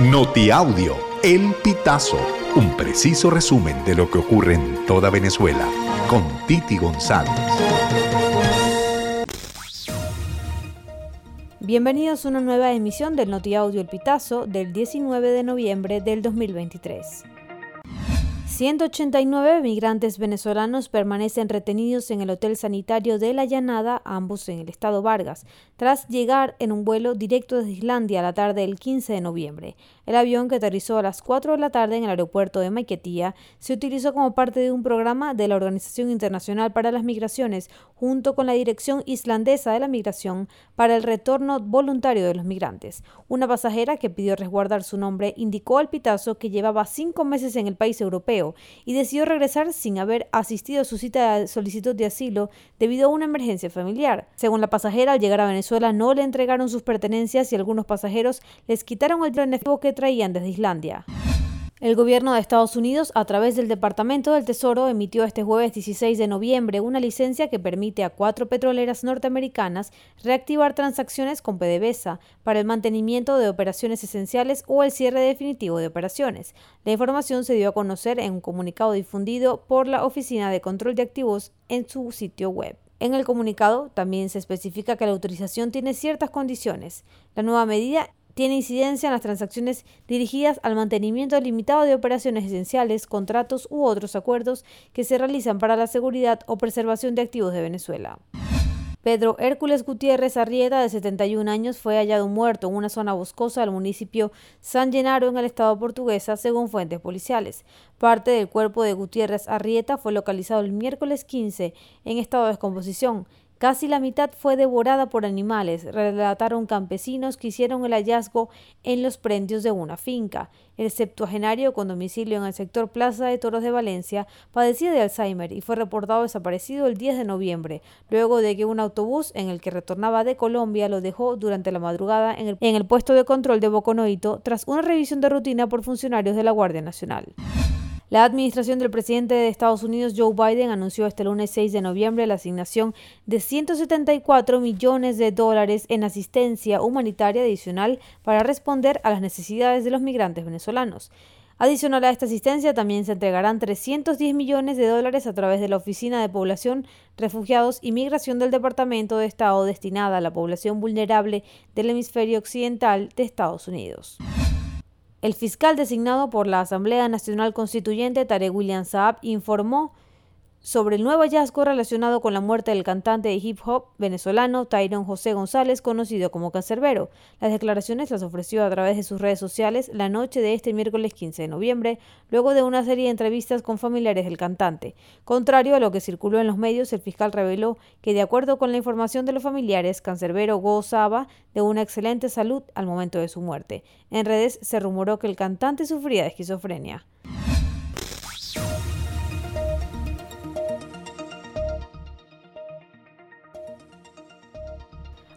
Notiaudio, El Pitazo, un preciso resumen de lo que ocurre en toda Venezuela, con Titi González. Bienvenidos a una nueva emisión del Notiaudio El Pitazo del 19 de noviembre del 2023. 189 migrantes venezolanos permanecen retenidos en el Hotel Sanitario de La Llanada, ambos en el estado Vargas, tras llegar en un vuelo directo desde Islandia a la tarde del 15 de noviembre. El avión que aterrizó a las 4 de la tarde en el aeropuerto de Maiquetía se utilizó como parte de un programa de la Organización Internacional para las Migraciones junto con la Dirección Islandesa de la Migración para el retorno voluntario de los migrantes. Una pasajera que pidió resguardar su nombre indicó al pitazo que llevaba cinco meses en el país europeo y decidió regresar sin haber asistido a su cita de solicitud de asilo debido a una emergencia familiar. Según la pasajera, al llegar a Venezuela no le entregaron sus pertenencias y algunos pasajeros les quitaron el tren que traían desde Islandia. El gobierno de Estados Unidos, a través del Departamento del Tesoro, emitió este jueves 16 de noviembre una licencia que permite a cuatro petroleras norteamericanas reactivar transacciones con PDVSA para el mantenimiento de operaciones esenciales o el cierre definitivo de operaciones. La información se dio a conocer en un comunicado difundido por la Oficina de Control de Activos en su sitio web. En el comunicado también se especifica que la autorización tiene ciertas condiciones. La nueva medida tiene incidencia en las transacciones dirigidas al mantenimiento limitado de operaciones esenciales, contratos u otros acuerdos que se realizan para la seguridad o preservación de activos de Venezuela. Pedro Hércules Gutiérrez Arrieta, de 71 años, fue hallado muerto en una zona boscosa del municipio San Llenaro, en el estado portuguesa, según fuentes policiales. Parte del cuerpo de Gutiérrez Arrieta fue localizado el miércoles 15 en estado de descomposición. Casi la mitad fue devorada por animales, relataron campesinos que hicieron el hallazgo en los prendios de una finca. El septuagenario con domicilio en el sector Plaza de Toros de Valencia padecía de Alzheimer y fue reportado desaparecido el 10 de noviembre, luego de que un autobús en el que retornaba de Colombia lo dejó durante la madrugada en el, en el puesto de control de Boconoito tras una revisión de rutina por funcionarios de la Guardia Nacional. La administración del presidente de Estados Unidos, Joe Biden, anunció este lunes 6 de noviembre la asignación de 174 millones de dólares en asistencia humanitaria adicional para responder a las necesidades de los migrantes venezolanos. Adicional a esta asistencia, también se entregarán 310 millones de dólares a través de la Oficina de Población, Refugiados y Migración del Departamento de Estado destinada a la población vulnerable del hemisferio occidental de Estados Unidos. El fiscal designado por la Asamblea Nacional Constituyente, Tarek William Saab, informó sobre el nuevo hallazgo relacionado con la muerte del cantante de hip hop venezolano Tyron José González, conocido como Cancerbero. Las declaraciones las ofreció a través de sus redes sociales la noche de este miércoles 15 de noviembre, luego de una serie de entrevistas con familiares del cantante. Contrario a lo que circuló en los medios, el fiscal reveló que, de acuerdo con la información de los familiares, Cancerbero gozaba de una excelente salud al momento de su muerte. En redes se rumoró que el cantante sufría de esquizofrenia.